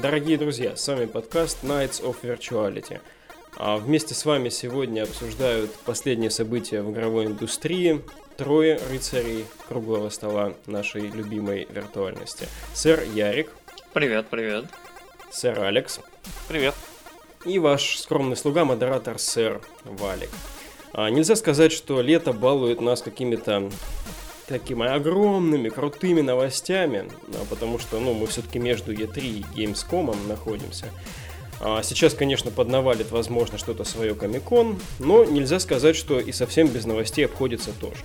Дорогие друзья, с вами подкаст Nights of Virtuality. А вместе с вами сегодня обсуждают последние события в игровой индустрии трое рыцарей круглого стола нашей любимой виртуальности. Сэр Ярик. Привет, привет. Сэр Алекс. Привет. И ваш скромный слуга, модератор сэр Валик. А, нельзя сказать, что лето балует нас какими-то такими огромными, крутыми новостями, а, потому что ну, мы все-таки между E3 и Gamescom находимся. А сейчас, конечно, поднавалит, возможно, что-то свое Комикон, но нельзя сказать, что и совсем без новостей обходится тоже.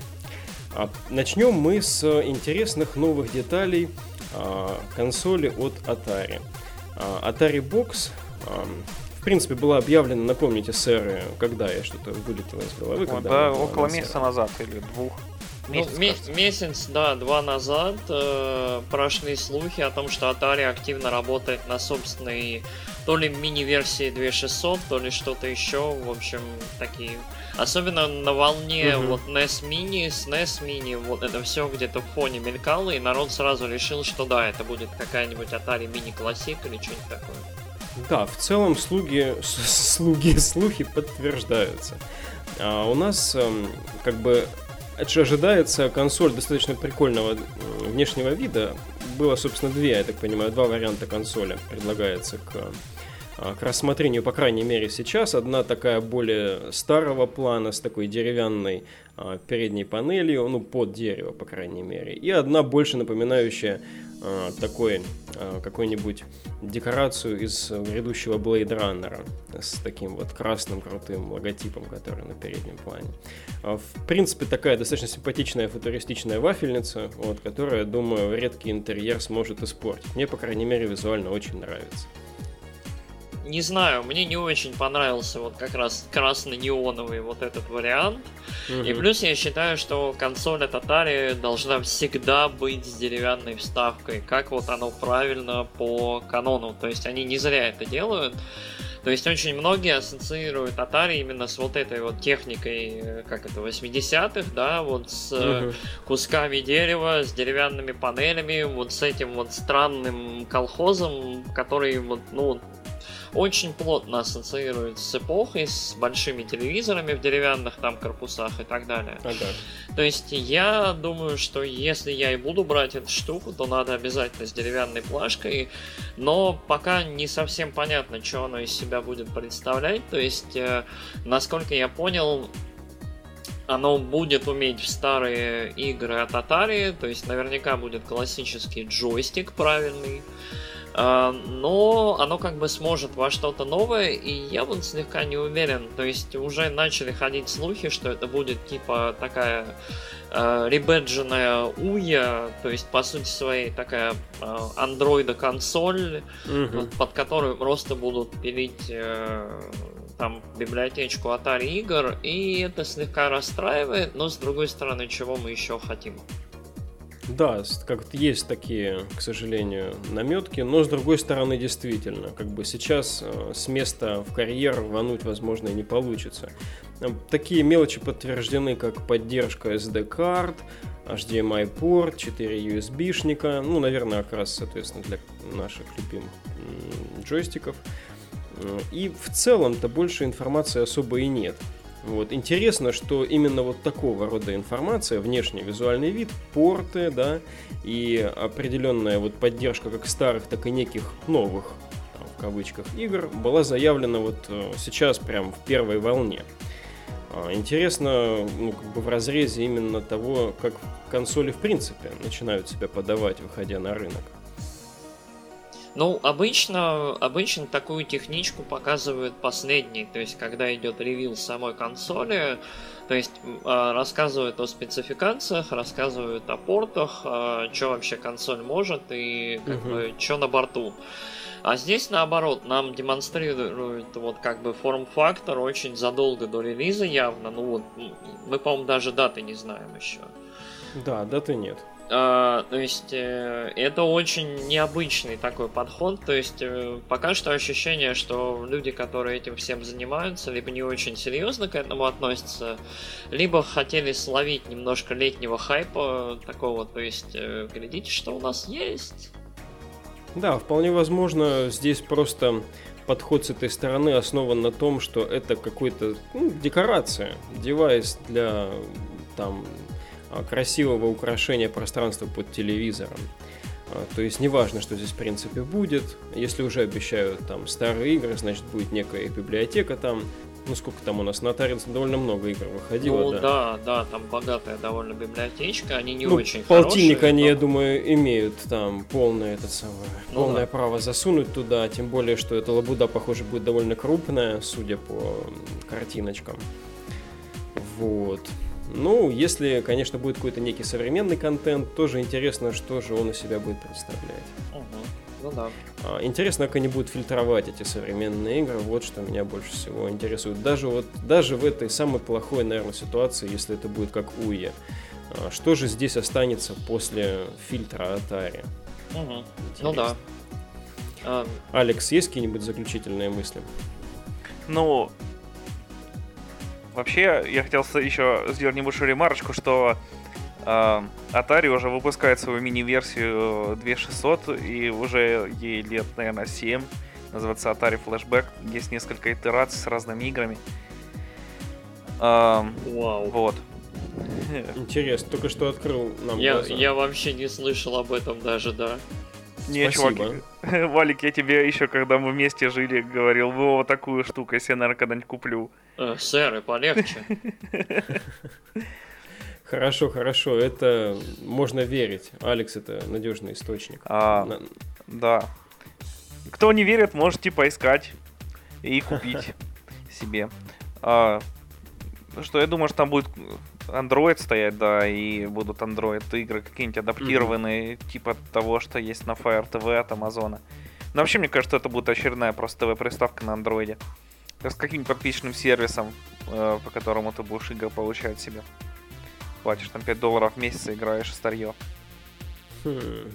А начнем мы с интересных новых деталей консоли от Atari. Atari Box в принципе, была объявлена, напомните, сэр, когда я что-то вылетело из головы. Когда да, около месяца назад или двух. Месяц, ну, месяц, да, два назад э, прошли слухи о том, что Atari активно работает на собственной то ли мини-версии 2600, то ли что-то еще. В общем, такие. Особенно на волне uh-huh. вот NES Mini, с NES Mini, вот это все где-то в фоне мелькало, и народ сразу решил, что да, это будет какая-нибудь Atari Mini Classic или что-нибудь такое. Да, в целом слуги, слуги, слухи подтверждаются. А у нас эм, как бы ожидается консоль достаточно прикольного внешнего вида. Было, собственно, две, я так понимаю, два варианта консоли предлагается к, а, к рассмотрению, по крайней мере, сейчас. Одна такая более старого плана, с такой деревянной а, передней панелью, ну, под дерево, по крайней мере. И одна больше напоминающая такой а, какую-нибудь декорацию из грядущего Blade Runner с таким вот красным крутым логотипом, который на переднем плане. А, в принципе, такая достаточно симпатичная футуристичная вафельница, вот, которая, думаю, редкий интерьер сможет испортить. Мне, по крайней мере, визуально очень нравится не знаю, мне не очень понравился вот как раз красно-неоновый вот этот вариант. Mm-hmm. И плюс я считаю, что консоль от Atari должна всегда быть с деревянной вставкой, как вот оно правильно по канону. То есть они не зря это делают. То есть очень многие ассоциируют Atari именно с вот этой вот техникой, э, как это, 80-х, да, вот с uh-huh. кусками дерева, с деревянными панелями, вот с этим вот странным колхозом, который вот, ну, очень плотно ассоциирует с эпохой, с большими телевизорами в деревянных там корпусах и так далее. Ага. То есть я думаю, что если я и буду брать эту штуку, то надо обязательно с деревянной плашкой, но пока не совсем понятно, что оно из себя будет представлять. То есть, э, насколько я понял, оно будет уметь в старые игры от Atari, то есть наверняка будет классический джойстик правильный. А, но оно как бы сможет во что-то новое, и я вот слегка не уверен. То есть уже начали ходить слухи, что это будет типа такая э, ребедженная уя, то есть по сути своей такая э, андроида консоль, угу. под которую просто будут пилить э, там библиотечку Atari игр, и это слегка расстраивает, но с другой стороны, чего мы еще хотим? Да, как-то есть такие, к сожалению, наметки, но с другой стороны, действительно, как бы сейчас э, с места в карьер рвануть, возможно, и не получится. Э, такие мелочи подтверждены, как поддержка SD-карт, HDMI порт, 4 USB-шника, ну, наверное, как раз, соответственно, для наших любимых джойстиков. Э, и в целом-то больше информации особо и нет. Вот. Интересно, что именно вот такого рода информация, внешний визуальный вид, порты, да, и определенная вот поддержка как старых, так и неких новых, там, в кавычках, игр была заявлена вот э, сейчас прям в первой волне. А, интересно, ну, как бы в разрезе именно того, как консоли в принципе начинают себя подавать, выходя на рынок. Ну, обычно, обычно такую техничку показывают последний, то есть когда идет ревил самой консоли, то есть а, рассказывают о спецификациях, рассказывают о портах, а, что вообще консоль может и как угу. бы что на борту. А здесь наоборот, нам демонстрируют вот как бы форм-фактор очень задолго до релиза явно. Ну вот, мы, по-моему, даже даты не знаем еще. Да, даты нет. А, то есть э, это очень необычный такой подход. То есть э, пока что ощущение, что люди, которые этим всем занимаются, либо не очень серьезно к этому относятся, либо хотели словить немножко летнего хайпа такого. То есть э, глядите, что у нас есть. Да, вполне возможно, здесь просто подход с этой стороны основан на том, что это какой-то ну, декорация, девайс для там красивого украшения пространства под телевизором. А, то есть неважно, что здесь в принципе будет. Если уже обещают там старые игры, значит будет некая библиотека там. Ну сколько там у нас на Таринс довольно много игр выходило, ну, да. да, да, там богатая довольно библиотечка, они не ну, очень полтинник хорошие. они, но... я думаю, имеют там полное это самое, Ну полное да. право засунуть туда, тем более, что эта лабуда, похоже, будет довольно крупная, судя по картиночкам. Вот. Ну, если, конечно, будет какой-то некий современный контент, тоже интересно, что же он из себя будет представлять. Мгм. Ну да. А, Интересно, как они будут фильтровать эти современные игры. Вот что меня больше всего интересует. Даже вот даже в этой самой плохой, наверное, ситуации, если это будет как Уе. А, Что же здесь останется после фильтра Atari? Мгм. Ну да. А, Алекс, есть какие-нибудь заключительные мысли? Ну, вообще, я хотел еще сделать небольшую ремарочку, что э, Atari уже выпускает свою мини-версию 2600, и уже ей лет, наверное, 7. Называется Atari Flashback. Есть несколько итераций с разными играми. Эм, вау. вот. Интересно, только что открыл нам Я, глаза. я вообще не слышал об этом даже, да. Не, Спасибо. чувак, Валик, я тебе еще, когда мы вместе жили, говорил, вот такую штуку, если я, наверное, когда-нибудь куплю. Э, сэр, и полегче. Хорошо, хорошо, это можно верить. Алекс это надежный источник. А, На- Да. Кто не верит, можете поискать и купить себе. А, что я думаю, что там будет Android стоять, да, и будут Android игры какие-нибудь адаптированные, типа того, что есть на Fire TV от Амазона. Но вообще, мне кажется, это будет очередная просто ТВ-приставка на андроиде. С каким-нибудь подписчным сервисом, э, по которому ты будешь игры получать себе. Платишь там 5 долларов в месяц и играешь старье. Хм.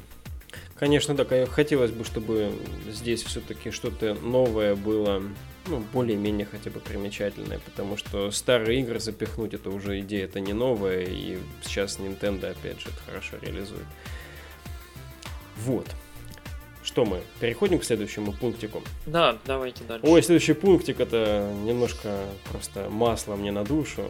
Конечно, да, хотелось бы, чтобы здесь все-таки что-то новое было, ну, более-менее хотя бы примечательное, потому что старые игры запихнуть это уже идея, это не новая, и сейчас Nintendo опять же это хорошо реализует. Вот. Что мы? Переходим к следующему пунктику. Да, давайте дальше. Ой, следующий пунктик это немножко просто масло мне на душу.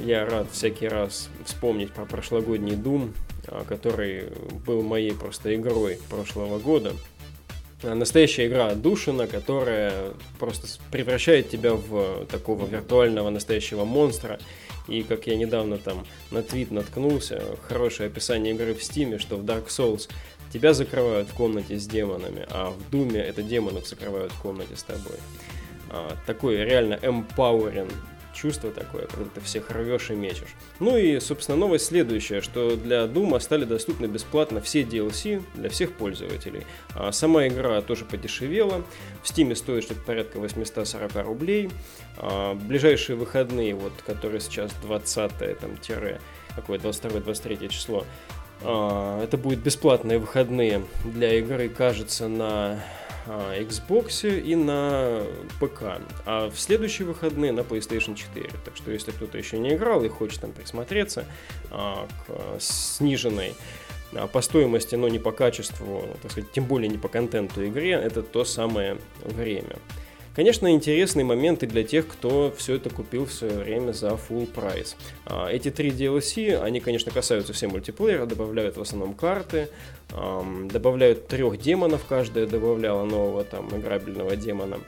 Я рад всякий раз вспомнить про прошлогодний Doom, а, который был моей просто игрой прошлого года. А, Настоящая игра отдушина, которая просто превращает тебя в такого виртуального настоящего монстра. И как я недавно там на твит наткнулся, хорошее описание игры в Стиме, что в Dark Souls тебя закрывают в комнате с демонами, а в Думе это демонов закрывают в комнате с тобой. А, такое реально empowering чувство такое, когда ты всех рвешь и мечешь. Ну и, собственно, новость следующая, что для Дума стали доступны бесплатно все DLC для всех пользователей. А сама игра тоже подешевела. В Steam стоит что-то порядка 840 рублей. А ближайшие выходные, вот, которые сейчас 20 там, тире, какое 22-23 число, а, это будут бесплатные выходные для игры, кажется, на Xbox и на ПК. А в следующие выходные на PlayStation 4. Так что если кто-то еще не играл и хочет там присмотреться а, к а, сниженной а, по стоимости, но не по качеству, так сказать, тем более не по контенту игре, это то самое время. Конечно, интересные моменты для тех, кто все это купил в свое время за full прайс. Эти три DLC, они, конечно, касаются все мультиплеера, добавляют в основном карты, добавляют трех демонов, каждая добавляла нового там играбельного демона.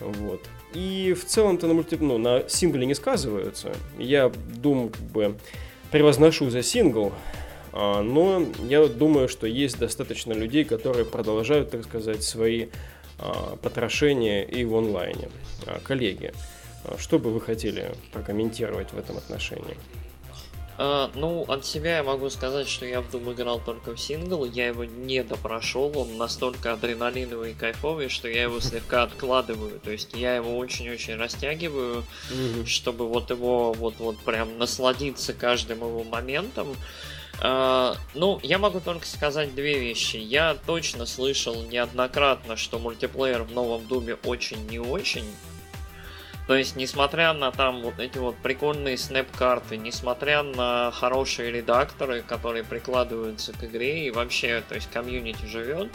Вот. И в целом-то на, мульти... ну, на сингле не сказываются. Я думаю, как бы превозношу за сингл, а, но я думаю, что есть достаточно людей, которые продолжают, так сказать, свои потрошения и в онлайне. А, Коллеги, а, что бы вы хотели прокомментировать в этом отношении? А, ну, от себя я могу сказать, что я в Doom играл только в сингл, я его не допрошел, он настолько адреналиновый и кайфовый, что я его слегка откладываю, то есть я его очень-очень растягиваю, чтобы вот его вот-вот прям насладиться каждым его моментом. А, ну, я могу только сказать две вещи. Я точно слышал неоднократно, что мультиплеер в новом Думе очень не очень. То есть, несмотря на там вот эти вот прикольные снэп-карты, несмотря на хорошие редакторы, которые прикладываются к игре, и вообще, то есть, комьюнити живет,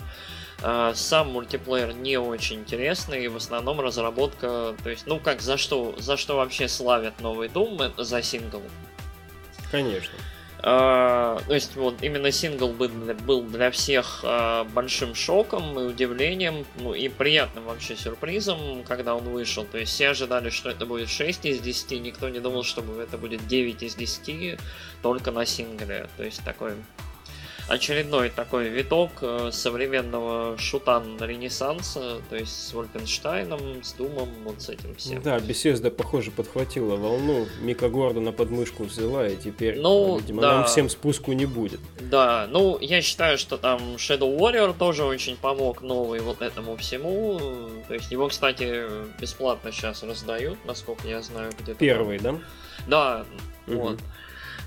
А, сам мультиплеер не очень интересный, и в основном разработка, то есть, ну как, за что, за что вообще славят новый Doom, это за сингл. Конечно. Uh, то есть вот именно сингл был, для всех uh, большим шоком и удивлением, ну и приятным вообще сюрпризом, когда он вышел. То есть все ожидали, что это будет 6 из 10, никто не думал, что это будет 9 из 10 только на сингле. То есть такой очередной такой виток э, современного шутан ренессанса, то есть с Вольфенштайном, с Думом, вот с этим всем. Да, Беседа, похоже, подхватила волну, Мика Гордона подмышку взяла, и теперь, ну, видимо, да. нам всем спуску не будет. Да, ну, я считаю, что там Shadow Warrior тоже очень помог новый вот этому всему, то есть его, кстати, бесплатно сейчас раздают, насколько я знаю, где-то. Первый, там. да? Да, угу. вот.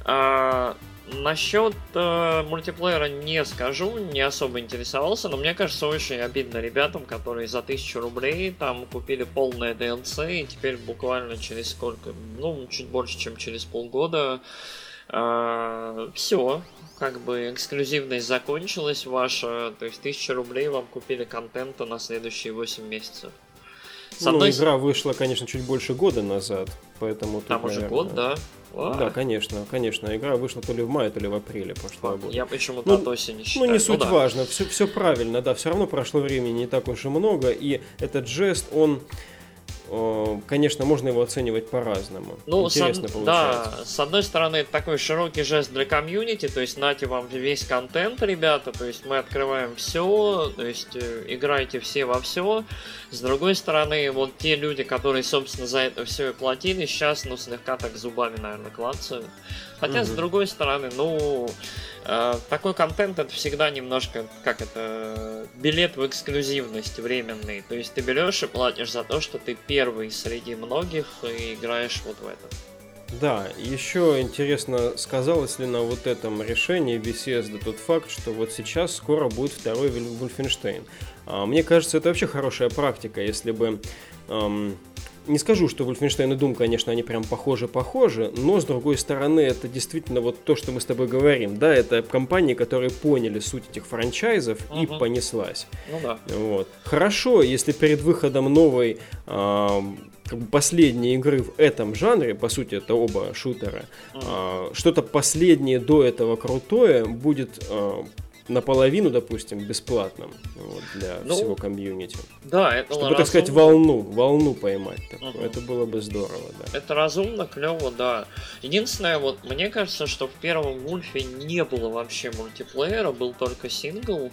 А, Насчет э, мультиплеера не скажу, не особо интересовался, но мне кажется очень обидно ребятам, которые за тысячу рублей там купили полное DLC и теперь буквально через сколько, ну, чуть больше, чем через полгода э, все, как бы эксклюзивность закончилась ваша, то есть тысяча рублей вам купили контента на следующие 8 месяцев. С ну, одной... игра вышла, конечно, чуть больше года назад, поэтому... Там тут, уже наверное... год, да? А. Да, конечно, конечно. Игра вышла то ли в мае, то ли в апреле прошлого года. Я почему-то ну, от осени считаю. Ну, не суть ну, да. важно, все, все правильно, да, все равно прошло времени не так уж и много, и этот жест, он конечно, можно его оценивать по-разному. Ну, Интересно с, получается. Да, с одной стороны, это такой широкий жест для комьюнити, то есть нате вам весь контент, ребята, то есть мы открываем все, то есть э, играйте все во все. С другой стороны, вот те люди, которые, собственно, за это все и платили, сейчас, ну, слегка так зубами, наверное, клацают. Хотя, mm-hmm. с другой стороны, ну, э, такой контент это всегда немножко, как это, билет в эксклюзивность временный. То есть ты берешь и платишь за то, что ты первый среди многих и играешь вот в это. Да, еще интересно, сказалось ли на вот этом решении Bethesda тот факт, что вот сейчас скоро будет второй Wolfenstein. А, мне кажется, это вообще хорошая практика, если бы эм, не скажу, что Wolfenstein и Doom, конечно, они прям похожи-похожи, но, с другой стороны, это действительно вот то, что мы с тобой говорим. Да, это компании, которые поняли суть этих франчайзов угу. и понеслась. Ну да. Вот. Хорошо, если перед выходом новой э, как бы последней игры в этом жанре, по сути, это оба шутера, mm. э, что-то последнее до этого крутое будет э, наполовину, допустим, бесплатным вот, для ну, всего комьюнити. Да, это Чтобы, разумно. так сказать, волну, волну поймать. Такую. Угу. Это было бы здорово, да. Это разумно, клево, да. Единственное, вот мне кажется, что в первом Вульфе не было вообще мультиплеера, был только сингл.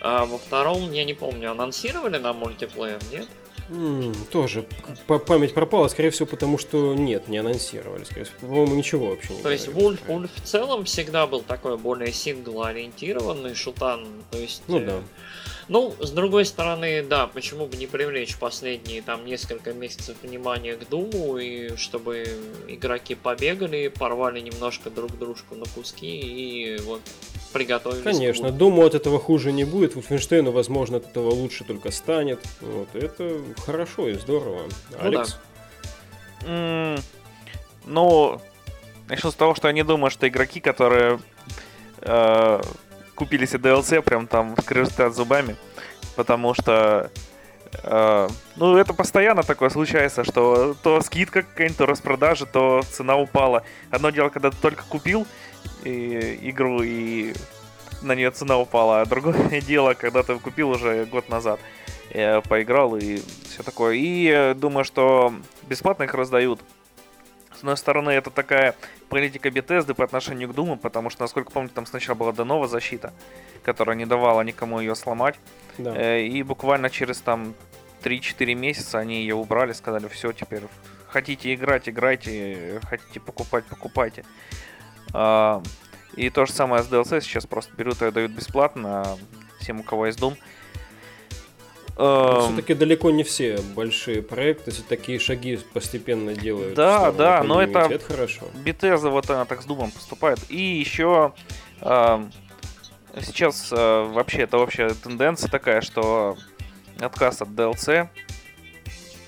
А во втором, я не помню, анонсировали на мультиплеер, нет? М-м, тоже память пропала, скорее всего, потому что нет, не анонсировали. Скорее всего, по-моему, ничего вообще не То есть Вульф, Вульф в целом всегда был такой более сингл-ориентированный шутан. То есть, ну да. Ну, с другой стороны, да, почему бы не привлечь последние там несколько месяцев внимания к Думу, и чтобы игроки побегали, порвали немножко друг дружку на куски и вот приготовились. Конечно, думаю, от этого хуже не будет. Wolfenstein, возможно, от этого лучше только станет. Вот, это хорошо и здорово. Ну, Алекс? Да. Mm, ну, начну с того, что я не думаю, что игроки, которые э, купили себе DLC, прям там скрежетят зубами, потому что Uh, ну, это постоянно такое случается, что то скидка какая-нибудь, то распродажа, то цена упала. Одно дело, когда ты только купил, и, игру, и на нее цена упала. А другое дело, когда ты купил уже год назад, я поиграл и все такое. И э, думаю, что бесплатно их раздают. С одной стороны, это такая политика Bethesda по отношению к Думу, потому что, насколько помню, там сначала была Денова защита, которая не давала никому ее сломать. Да. Э, и буквально через там 3-4 месяца они ее убрали, сказали, все, теперь хотите играть, играйте, хотите покупать, покупайте. А, и то же самое с DLC сейчас просто берут и дают бесплатно всем, у кого есть Doom. Все-таки далеко не все большие проекты, такие шаги постепенно делают. Да, да, но это, это хорошо. Bethesda вот она так с Думом поступает. И еще э, сейчас э, вообще это вообще тенденция такая, что отказ от DLC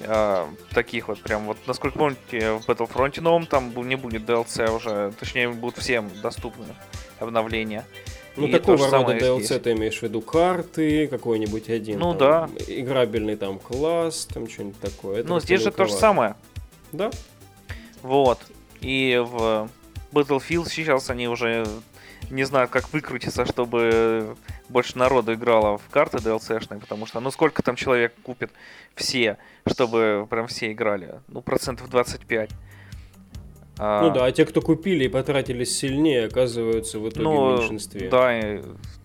э, таких вот прям вот, насколько помните, в Battlefront новом там не будет DLC уже, точнее будут всем доступны обновления. Ну, и такого рода DLC здесь. ты имеешь в виду карты, какой-нибудь один. Ну, там, да. Играбельный там класс, там что-нибудь такое. Это ну, здесь же то же самое. Да. Вот. И в Battlefield сейчас они уже не знают, как выкрутиться, чтобы больше народу играло в карты DLC-шные, потому что, ну, сколько там человек купит все, чтобы прям все играли? Ну, процентов 25. А... Ну да, а те, кто купили и потратились сильнее, оказываются в итоге ну, в меньшинстве. Да, и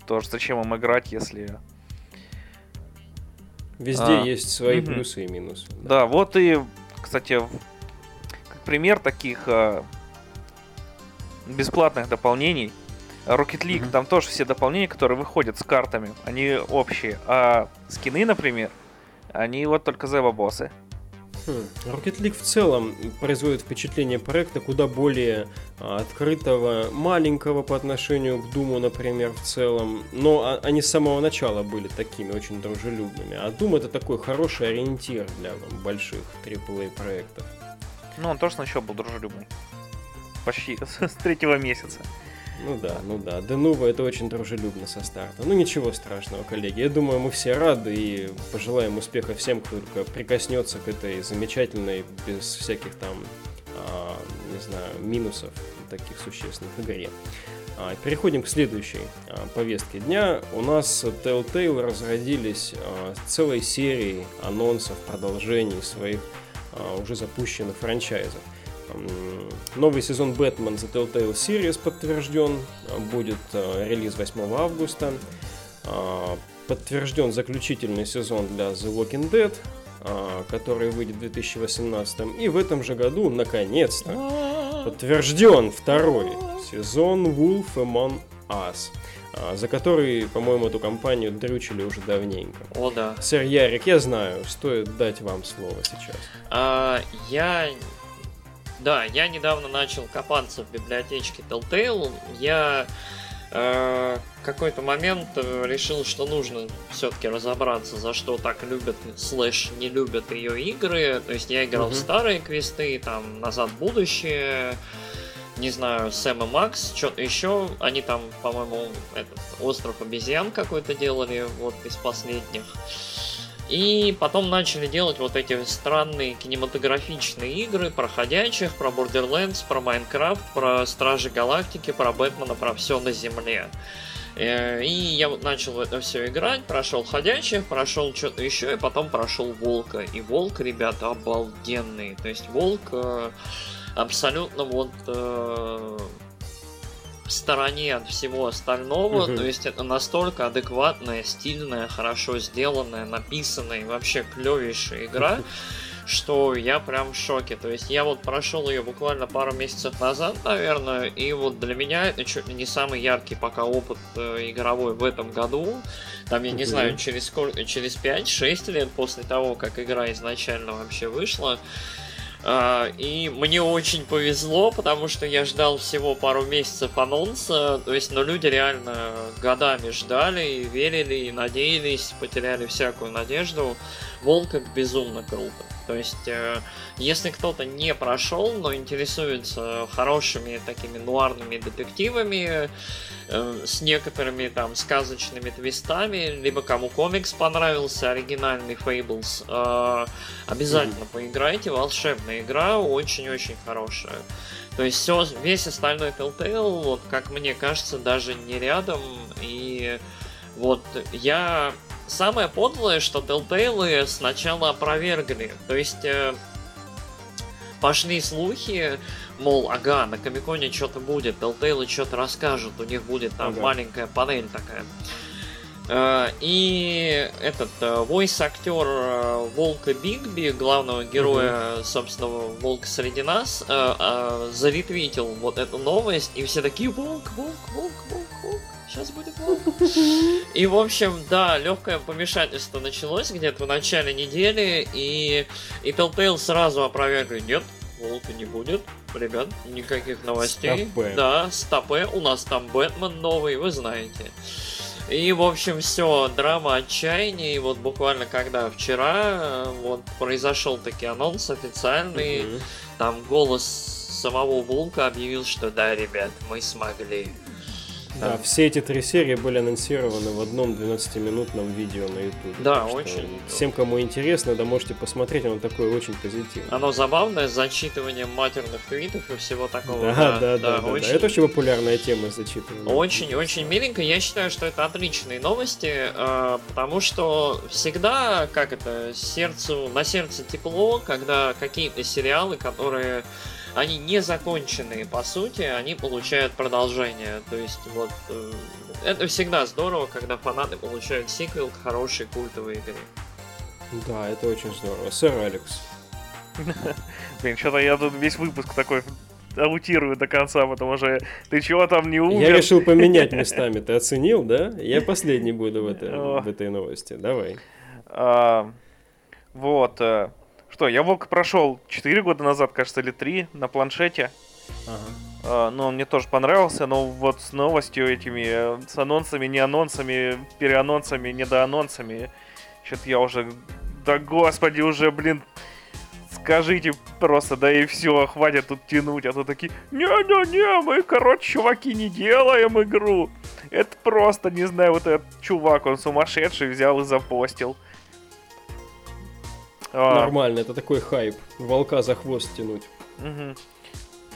тоже зачем им играть, если... Везде а, есть свои угу. плюсы и минусы. Да. да, вот и, кстати, как пример таких а, бесплатных дополнений, Rocket League, mm там тоже все дополнения, которые выходят с картами, они общие. А скины, например, они вот только за боссы. Хм. Rocket League в целом производит впечатление проекта куда более а, открытого, маленького по отношению к Думу, например, в целом. Но а, они с самого начала были такими очень дружелюбными. А Doom это такой хороший ориентир для больших AAA проектов. Ну, он тоже сначала был дружелюбный. Почти с третьего месяца. Ну да, ну да. Денува это очень дружелюбно со старта. Ну ничего страшного, коллеги. Я думаю, мы все рады и пожелаем успеха всем, кто только прикоснется к этой замечательной, без всяких там, а, не знаю, минусов таких существенных игре. А, переходим к следующей а, повестке дня. У нас Telltale разродились а, целой серией анонсов, продолжений своих а, уже запущенных франчайзов. Новый сезон Batman The Telltale Series подтвержден, будет э, релиз 8 августа. А, подтвержден заключительный сезон для The Walking Dead, а, который выйдет в 2018. И в этом же году, наконец-то, подтвержден второй сезон Wolf Among Us а, за который, по-моему, эту компанию дрючили уже давненько. О, да. Сэр Ярик, я знаю, стоит дать вам слово сейчас. А, я да, я недавно начал копаться в библиотечке Telltale. Я э, какой-то момент э, решил, что нужно все-таки разобраться, за что так любят слэш не любят ее игры. То есть я играл mm-hmm. в старые квесты, там назад в будущее, не знаю, Сэм и Макс, что-то еще. Они там, по-моему, этот остров обезьян какой-то делали, вот из последних. И потом начали делать вот эти странные кинематографичные игры про ходячих, про Borderlands, про Майнкрафт, про Стражи Галактики, про Бэтмена, про все на Земле. Э, и я вот начал в это все играть, прошел ходячих, прошел что-то еще, и потом прошел Волка. И Волк, ребята, обалденный. То есть Волк э, абсолютно вот э, в стороне от всего остального. Угу. То есть это настолько адекватная, стильная, хорошо сделанная, написанная и вообще клевейшая игра. что я прям в шоке. То есть я вот прошел ее буквально пару месяцев назад, наверное, и вот для меня это чуть ли не самый яркий пока опыт э, игровой в этом году. Там, я не знаю, через сколько, через 5-6 лет после того, как игра изначально вообще вышла, и мне очень повезло, потому что я ждал всего пару месяцев анонса. То есть, но люди реально годами ждали и верили, и надеялись, потеряли всякую надежду. Волк это безумно круто. То есть, э, если кто-то не прошел, но интересуется хорошими такими нуарными детективами, э, с некоторыми там сказочными твистами, либо кому комикс понравился, оригинальный Fables, э, обязательно mm-hmm. поиграйте. Волшебная игра, очень-очень хорошая. То есть все, весь остальной Telltale, вот как мне кажется, даже не рядом. И вот я Самое подлое, что Telltale сначала опровергли. То есть э, пошли слухи, мол, ага, на Комиконе что-то будет, Telltale что-то расскажут, у них будет там ага. маленькая панель такая. Uh, и этот uh, voice-актер uh, Волка Бигби, главного героя, uh-huh. собственно, Волка среди нас, заретвитил вот эту новость, и все такие Волк, Волк, Волк сейчас будет. И, в общем, да, легкое помешательство началось где-то в начале недели, и, и Telltale сразу опровергли, нет, волка не будет, ребят, никаких новостей. Стопэ. Да, стопе, у нас там Бэтмен новый, вы знаете. И, в общем, все, драма отчаяния. И вот буквально когда вчера вот произошел таки анонс официальный, mm-hmm. там голос самого Волка объявил, что да, ребят, мы смогли. Да, все эти три серии были анонсированы в одном 12-минутном видео на YouTube. Да, очень. Всем, кому интересно, да, можете посмотреть, оно такое очень позитивное. Оно забавное, с зачитыванием матерных твитов и всего такого. Да, да, да, да, да, очень... да. Это очень популярная тема зачитывания. Очень, очень миленько. Я считаю, что это отличные новости, э, потому что всегда, как это, сердцу, на сердце тепло, когда какие-то сериалы, которые они не законченные, по сути, они получают продолжение. То есть, вот, э, это всегда здорово, когда фанаты получают сиквел к хорошей культовой игре. Да, это очень здорово. Сэр Алекс. Блин, что-то я тут весь выпуск такой аутирую до конца, потому что ты чего там не умер? Я решил поменять местами. Ты оценил, да? Я последний буду в этой, в этой новости. Давай. А, вот. Что, я Волк прошел 4 года назад, кажется, или 3 на планшете. Ага. Uh, ну, он мне тоже понравился, но вот с новостью этими, э, с анонсами, не анонсами, переанонсами, недоанонсами, что-то я уже, да господи, уже, блин, скажите просто, да и все, хватит тут тянуть, а то такие, не-не-не, мы, короче, чуваки, не делаем игру. Это просто, не знаю, вот этот чувак, он сумасшедший, взял и запостил. А. Нормально, это такой хайп. Волка за хвост тянуть. Угу.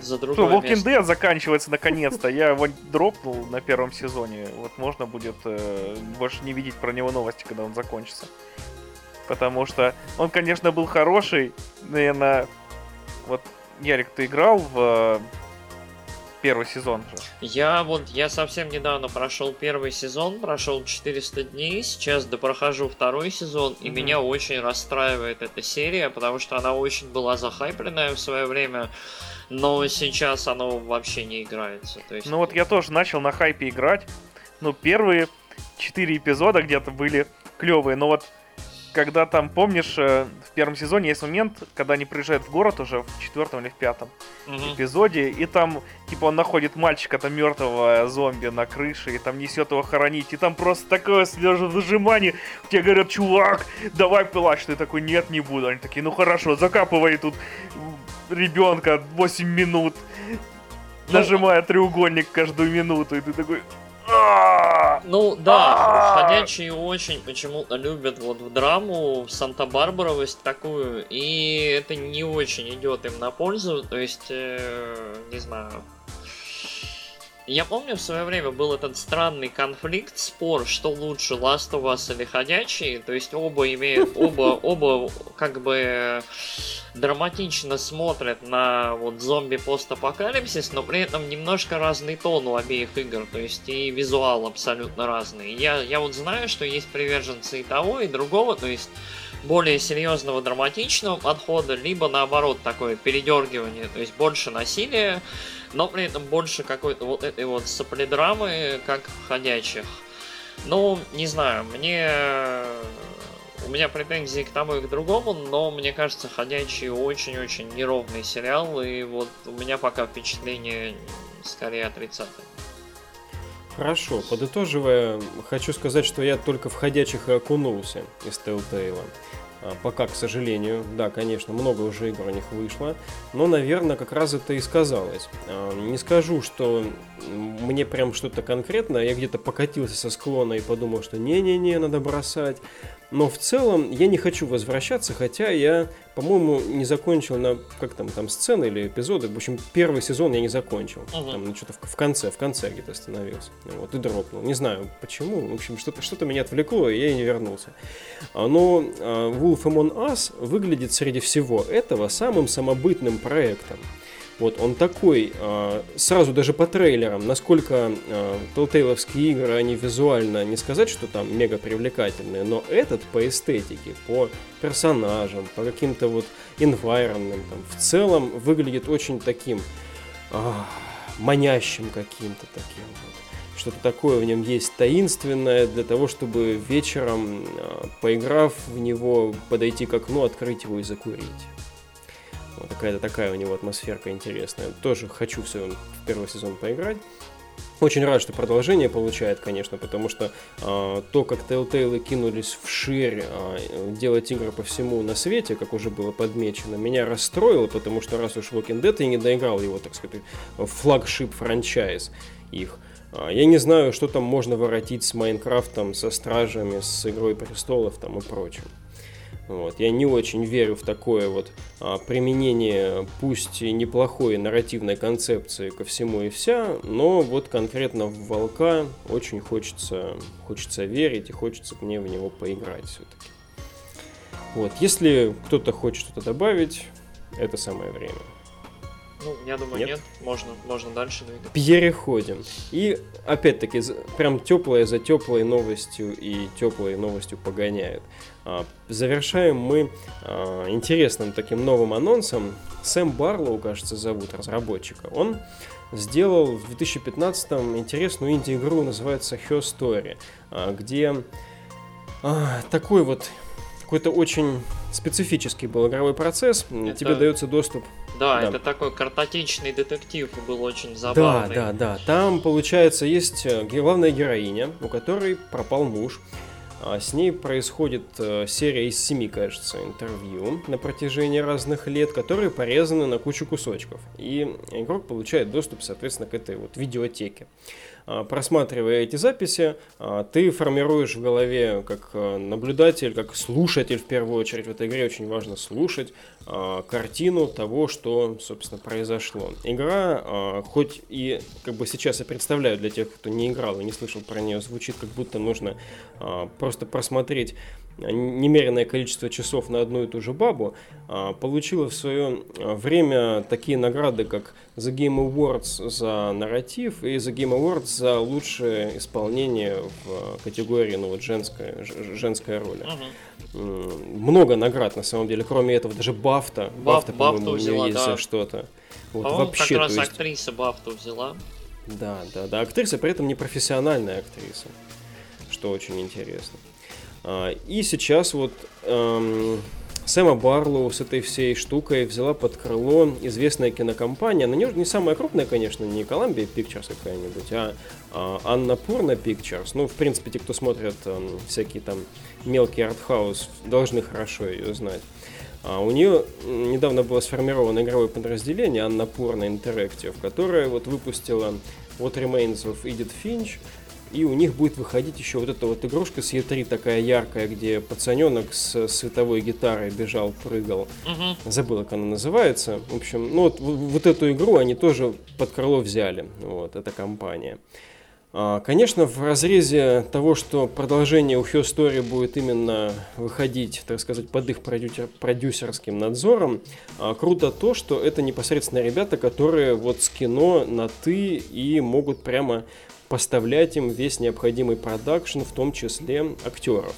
За другое Что, Walking Dead заканчивается наконец-то. Я его дропнул на первом сезоне. Вот можно будет э, больше не видеть про него новости, когда он закончится. Потому что он, конечно, был хороший. Наверное, вот, Ярик, ты играл в первый сезон же. Я вот, я совсем недавно прошел первый сезон, прошел 400 дней, сейчас допрохожу второй сезон, и mm-hmm. меня очень расстраивает эта серия, потому что она очень была захайпленная в свое время, но сейчас оно вообще не играется. То есть... Ну вот я тоже начал на хайпе играть, ну первые четыре эпизода где-то были клевые, но вот когда там, помнишь, э, в первом сезоне есть момент, когда они приезжают в город уже в четвертом или в пятом угу. эпизоде, и там, типа, он находит мальчика там мертвого зомби на крыше, и там несет его хоронить, и там просто такое слезовыжимание, тебе говорят, чувак, давай плачь, ты такой, нет, не буду. Они такие, ну хорошо, закапывай тут ребенка 8 минут, ну, нажимая треугольник каждую минуту, и ты такой, ну да, ходячие очень почему-то любят вот в драму, в Санта-Барбаровость такую, и это не очень идет им на пользу, то есть, э, не знаю, я помню, в свое время был этот странный конфликт, спор, что лучше, Last of Us или Ходячие. То есть оба имеют, оба, оба как бы драматично смотрят на вот зомби постапокалипсис, но при этом немножко разный тон у обеих игр, то есть и визуал абсолютно разный. Я, я вот знаю, что есть приверженцы и того, и другого, то есть более серьезного драматичного подхода, либо наоборот такое передергивание, то есть больше насилия, но при этом больше какой-то вот этой вот сопледрамы, как ходячих. Ну, не знаю, мне... У меня претензии к тому и к другому, но мне кажется, ходячий очень-очень неровный сериал, и вот у меня пока впечатление скорее отрицательное. Хорошо, подытоживая, хочу сказать, что я только в ходячих и окунулся из Telltale. А, пока, к сожалению, да, конечно, много уже игр у них вышло, но, наверное, как раз это и сказалось. А, не скажу, что мне прям что-то конкретное, я где-то покатился со склона и подумал, что не-не-не, надо бросать. Но в целом я не хочу возвращаться, хотя я, по-моему, не закончил на, как там, там сцены или эпизоды. В общем, первый сезон я не закончил. Uh-huh. Там ну, что-то в, в конце, в конце где-то остановился. Вот, и дропнул. Не знаю почему. В общем, что-то, что-то меня отвлекло, и я и не вернулся. А, но а, Wolf Among Us выглядит среди всего этого самым самобытным проектом. Вот, он такой, а, сразу даже по трейлерам, насколько э, игры, они визуально, не сказать, что там мега привлекательные, но этот по эстетике, по персонажам, по каким-то вот environment, там, в целом выглядит очень таким а, манящим каким-то таким вот. Что-то такое в нем есть таинственное для того, чтобы вечером, а, поиграв в него, подойти к окну, открыть его и закурить. Вот какая-то такая у него атмосферка интересная. Тоже хочу в первый сезон поиграть. Очень рад, что продолжение получает, конечно, потому что э, то, как Telltale кинулись вширь э, делать игры по всему на свете, как уже было подмечено, меня расстроило, потому что раз уж Walking Dead я не доиграл его, так сказать, флагшип франчайз их. Я не знаю, что там можно воротить с Майнкрафтом, со Стражами, с Игрой Престолов там и прочим. Вот. Я не очень верю в такое вот а, применение, пусть и неплохой нарративной концепции ко всему и вся, но вот конкретно в Волка очень хочется, хочется верить и хочется мне в него поиграть все-таки. Вот. Если кто-то хочет что-то добавить, это самое время. Ну, я думаю, нет. нет. Можно, можно дальше двигаться. Переходим. И опять-таки, прям теплая за теплой новостью и теплой новостью погоняют. А, завершаем мы а, интересным таким новым анонсом. Сэм Барлоу, кажется, зовут разработчика. Он сделал в 2015 интересную инди-игру, называется Her Story, а, где такой вот какой-то очень специфический был игровой процесс. Это... Тебе дается доступ да, да, это такой картотечный детектив был очень забавный. Да, да, да. Там, получается, есть э, главная героиня, у которой пропал муж. А с ней происходит э, серия из семи, кажется, интервью на протяжении разных лет, которые порезаны на кучу кусочков. И игрок получает доступ, соответственно, к этой вот видеотеке. А, просматривая эти записи, а, ты формируешь в голове как а, наблюдатель, как слушатель в первую очередь. В этой игре очень важно слушать картину того, что, собственно, произошло. Игра, хоть и как бы сейчас я представляю для тех, кто не играл и не слышал про нее, звучит как будто нужно просто просмотреть немеренное количество часов на одну и ту же бабу, а, получила в свое а, время такие награды, как The Game Awards за нарратив и The Game Awards за лучшее исполнение в категории ну, вот, женская, женская роль. Uh-huh. Много наград, на самом деле. Кроме этого, даже Бафта. Бафта, по-моему, у нее есть да. за что-то. Вот, вообще, как раз есть... актриса Бафту взяла. Да, да, да. Актриса при этом не профессиональная актриса, что очень интересно. А, и сейчас вот эм, Сэма Барлоу с этой всей штукой взяла под крыло известная кинокомпания. Она не, не самая крупная, конечно, не Columbia Pictures какая-нибудь, а, а Анна Пурна Pictures. Ну, в принципе, те, кто смотрят э, всякие там мелкий артхаус, должны хорошо ее знать. А у нее недавно было сформировано игровое подразделение Анна Пурна Interactive, которое вот выпустила What Remains of Edith Finch, и у них будет выходить еще вот эта вот игрушка с Е3 такая яркая, где пацаненок с световой гитарой бежал, прыгал. Угу. Забыл, как она называется. В общем, ну вот, вот эту игру они тоже под крыло взяли. Вот, эта компания. А, конечно, в разрезе того, что продолжение у Her Story будет именно выходить, так сказать, под их продюсерским надзором, а, круто то, что это непосредственно ребята, которые вот с кино на «ты» и могут прямо поставлять им весь необходимый продакшн, в том числе актеров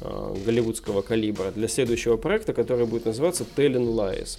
э, голливудского калибра для следующего проекта, который будет называться Telling Lies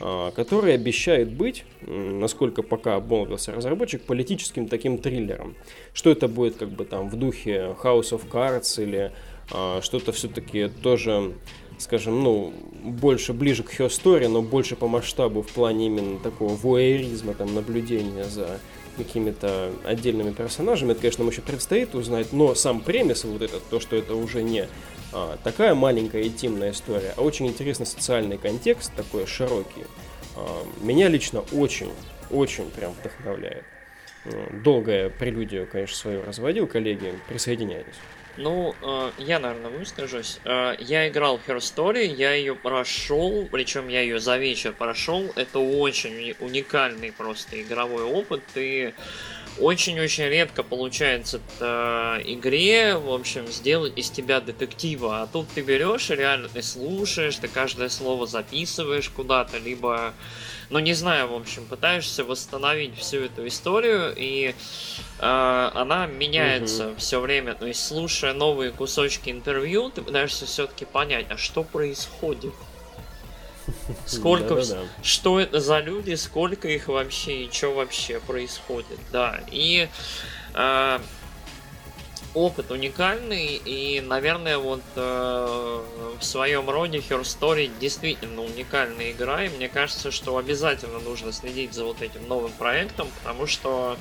э, который обещает быть, насколько пока обмолвился разработчик, политическим таким триллером. Что это будет как бы там в духе House of Cards или э, что-то все-таки тоже, скажем, ну, больше ближе к Her но больше по масштабу в плане именно такого вуайеризма, там, наблюдения за какими-то отдельными персонажами, это, конечно, нам еще предстоит узнать, но сам премис, вот этот, то, что это уже не а, такая маленькая интимная история, а очень интересный социальный контекст, такой широкий, а, меня лично очень, очень прям вдохновляет. Долгое прелюдию, конечно, свою разводил, коллеги, присоединяйтесь. Ну, э, я, наверное, выскажусь. Э, я играл Her Story, я ее прошел, причем я ее за вечер прошел. Это очень уникальный просто игровой опыт. Ты очень-очень редко получается в игре, в общем, сделать из тебя детектива. А тут ты берешь и реально ты слушаешь, ты каждое слово записываешь куда-то, либо ну не знаю, в общем, пытаешься восстановить всю эту историю, и э, она меняется угу. все время. То есть, слушая новые кусочки интервью, ты пытаешься все-таки понять, а что происходит. Сколько, что это за люди, сколько их вообще и что вообще происходит, да. И э, опыт уникальный, и, наверное, вот э, в своем роде Her Story действительно уникальная игра, и мне кажется, что обязательно нужно следить за вот этим новым проектом, потому что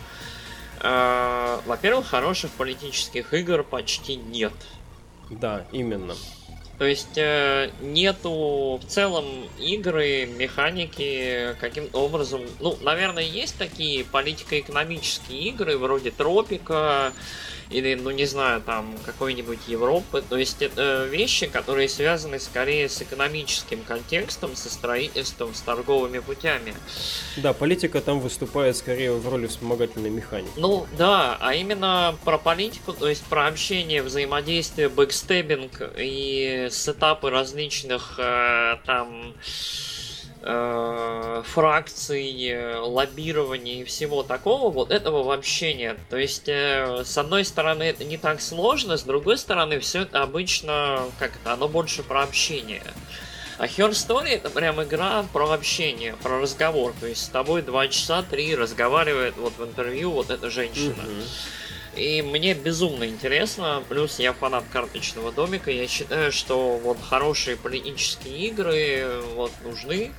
Э, во-первых, хороших политических игр почти нет. Да, именно. То есть э, нету в целом игры, механики каким-то образом. Ну, наверное, есть такие политико-экономические игры вроде Tropico, или, ну не знаю, там какой-нибудь Европы. То есть это вещи, которые связаны скорее с экономическим контекстом, со строительством, с торговыми путями. Да, политика там выступает скорее в роли вспомогательной механики. Ну да, а именно про политику, то есть про общение, взаимодействие, backstabbing и setup ы различных э, там э, фракций, э, лоббирования и всего такого, вот этого вообще нет. То есть, э, с одной стороны, это не так сложно, с другой стороны, все это обычно, как это, оно больше про общение. А Her Story это прям игра про общение, про разговор. То есть с тобой два часа, три разговаривает вот в интервью вот эта женщина. Mm-hmm. И мне безумно интересно, плюс я фанат карточного домика, я считаю, что вот хорошие политические игры вот нужны,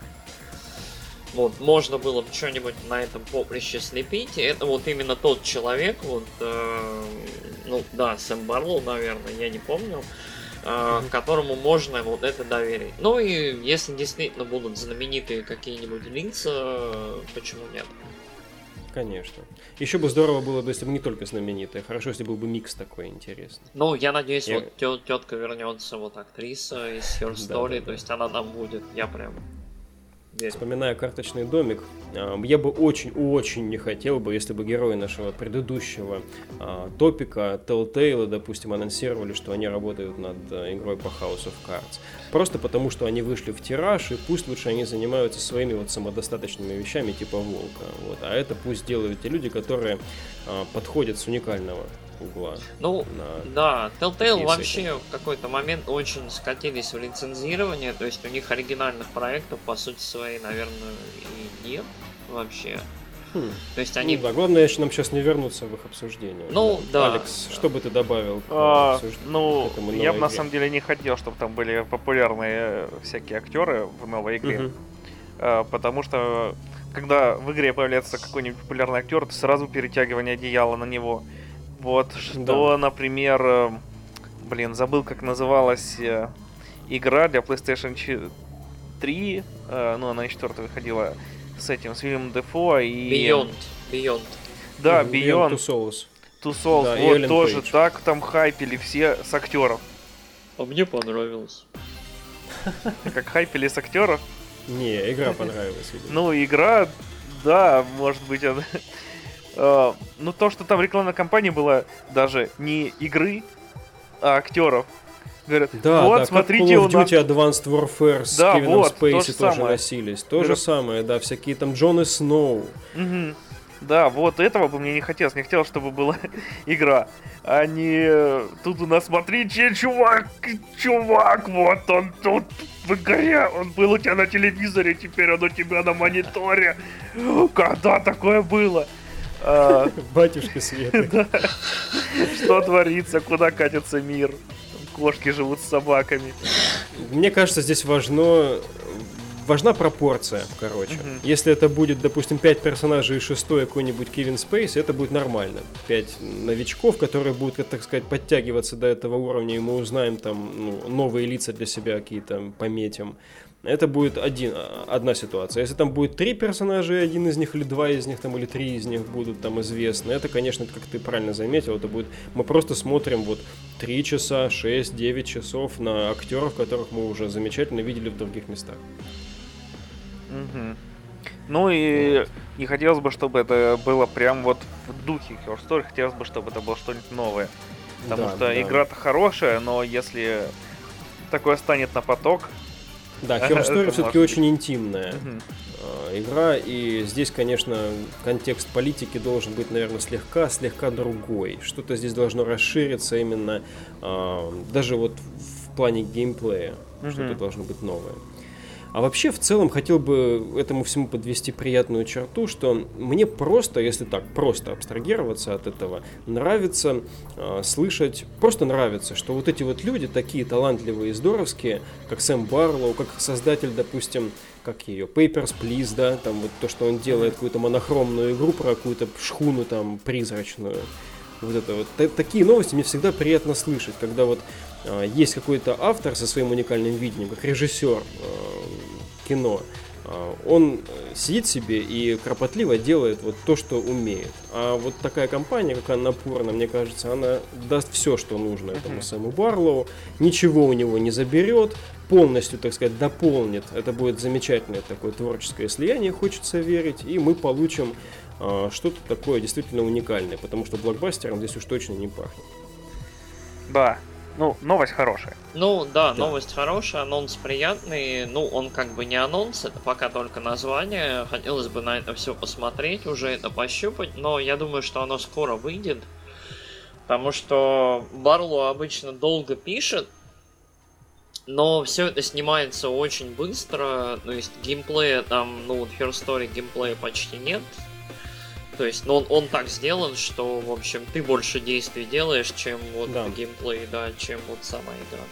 вот, можно было бы что-нибудь на этом поприще слепить. Это вот именно тот человек, вот, э, ну да, Сэм Барлоу, наверное, я не помню, э, которому можно вот это доверить. Ну и если действительно будут знаменитые какие-нибудь лица, почему нет? Конечно. Еще бы здорово было бы, если бы не только знаменитые. Хорошо, если был бы микс такой интересный. Ну, я надеюсь, я... вот тет, тетка вернется, вот актриса из Her Story, да, да, то есть она там будет. Я прям Вспоминая карточный домик, а, я бы очень-очень не хотел бы, если бы герои нашего предыдущего а, топика Telltale, допустим, анонсировали, что они работают над а, игрой по House of Cards. Просто потому, что они вышли в тираж, и пусть лучше они занимаются своими вот самодостаточными вещами типа Волка. Вот. А это пусть делают те люди, которые подходят с уникального угла. Ну, на да, Telltale вообще в какой-то момент очень скатились в лицензирование, то есть у них оригинальных проектов, по сути своей, наверное, и нет вообще. Хм. То есть они... Ну, да, главное, еще нам сейчас не вернуться в их обсуждение. Ну, да. Алекс, да. что бы ты добавил к а, обсуж... Ну, я бы на самом деле не хотел, чтобы там были популярные всякие актеры в новой игре. Угу. А, потому что когда в игре появляется какой-нибудь популярный актер, то сразу перетягивание одеяла на него. Вот, что, да. например, э, блин, забыл, как называлась э, игра для PlayStation 3, э, ну, она и 4 выходила с этим, с Вильямом Дефо и... Beyond, Beyond. Да, Beyond. Beyond Two Souls. Two Souls, да, вот тоже Page. так там хайпили все с актеров. А мне понравилось. Как хайпили с актеров? Не, игра понравилась. Ну, игра, да, может быть, она... Э, ну, то, что там рекламная кампания была даже не игры, а актеров. Говорят, да, вот, да, смотрите, как Call of Duty Advanced Warfare с да, Кевином вот, Спейси то тоже самое. носились. То Говорят... же самое, да, всякие там Джоны Сноу. Угу. Да, вот этого бы мне не хотелось. Не хотелось, чтобы была игра. А не... Тут у нас, смотрите, чувак, чувак, вот он тут в игре. Он был у тебя на телевизоре, теперь он у тебя на мониторе. Когда такое было? А, Батюшка Света. Что творится, куда катится мир? Кошки живут с собаками. Мне кажется, здесь важно важна пропорция, короче. Угу. Если это будет, допустим, 5 персонажей и шестой какой-нибудь Кевин Спейс, это будет нормально. 5 новичков, которые будут, так сказать, подтягиваться до этого уровня, и мы узнаем там ну, новые лица для себя какие-то пометим это будет один, одна ситуация. Если там будет три персонажа, и один из них или два из них, там, или три из них будут там известны, это, конечно, как ты правильно заметил, это будет... Мы просто смотрим вот три часа, шесть, девять часов на актеров, которых мы уже замечательно видели в других местах. Угу. Ну и не хотелось бы, чтобы это было прям вот в духе Her Story, хотелось бы, чтобы это было что-нибудь новое. Потому да, что да. игра-то хорошая, но если такое станет на поток, да, Her Story все-таки очень интимная э, игра, и здесь, конечно, контекст политики должен быть, наверное, слегка, слегка другой. Что-то здесь должно расшириться именно э, даже вот в плане геймплея. Что-то должно быть новое. А вообще, в целом, хотел бы этому всему подвести приятную черту, что мне просто, если так, просто абстрагироваться от этого, нравится э, слышать, просто нравится, что вот эти вот люди, такие талантливые и здоровские, как Сэм Барлоу, как создатель, допустим, как ее, Papers, Please, да, там вот то, что он делает какую-то монохромную игру про какую-то шхуну там призрачную. Вот это вот. Т- такие новости мне всегда приятно слышать, когда вот э, есть какой-то автор со своим уникальным видением, как режиссер э, кино, э, он сидит себе и кропотливо делает вот то, что умеет. А вот такая компания, как Анна Пурна, мне кажется, она даст все, что нужно этому самому Барлоу, ничего у него не заберет, полностью, так сказать, дополнит. Это будет замечательное такое творческое слияние, хочется верить, и мы получим э, что-то такое действительно уникальное, потому что блокбастером здесь уж точно не пахнет. Да, ну, новость хорошая. Ну да, да, новость хорошая, анонс приятный. Ну, он как бы не анонс, это пока только название. Хотелось бы на это все посмотреть, уже это пощупать, но я думаю, что оно скоро выйдет. Потому что Барло обычно долго пишет, но все это снимается очень быстро, то есть геймплея там, ну, First Story геймплея почти нет. То есть, ну, он, он так сделан, что, в общем, ты больше действий делаешь, чем вот да. геймплей, да, чем вот сама игра.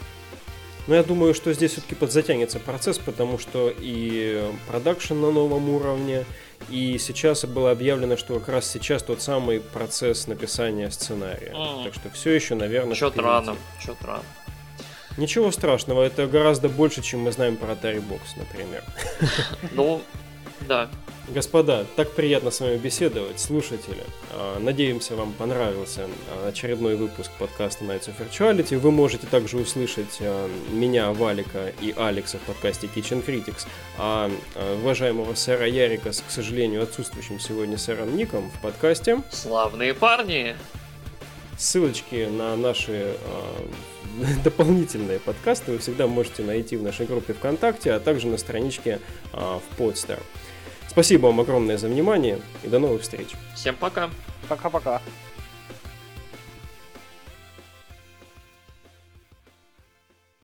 Но я думаю, что здесь все-таки подзатянется процесс, потому что и продакшн на новом уровне, и сейчас было объявлено, что как раз сейчас тот самый процесс написания сценария. Mm. Так что все еще, наверное, Чё-то рано, чё-то рано. Ничего страшного, это гораздо больше, чем мы знаем про Atari Box, например. Ну, да. Господа, так приятно с вами беседовать, слушатели. А, надеемся, вам понравился а, очередной выпуск подкаста Nights of Virtuality. Вы можете также услышать а, меня, Валика и Алекса в подкасте Kitchen Critics, а уважаемого сэра Ярика с, к сожалению, отсутствующим сегодня сэром Ником в подкасте. Славные парни! Ссылочки на наши дополнительные подкасты вы всегда можете найти в нашей группе ВКонтакте, а также на страничке в Podster. Спасибо вам огромное за внимание и до новых встреч. Всем пока. Пока-пока.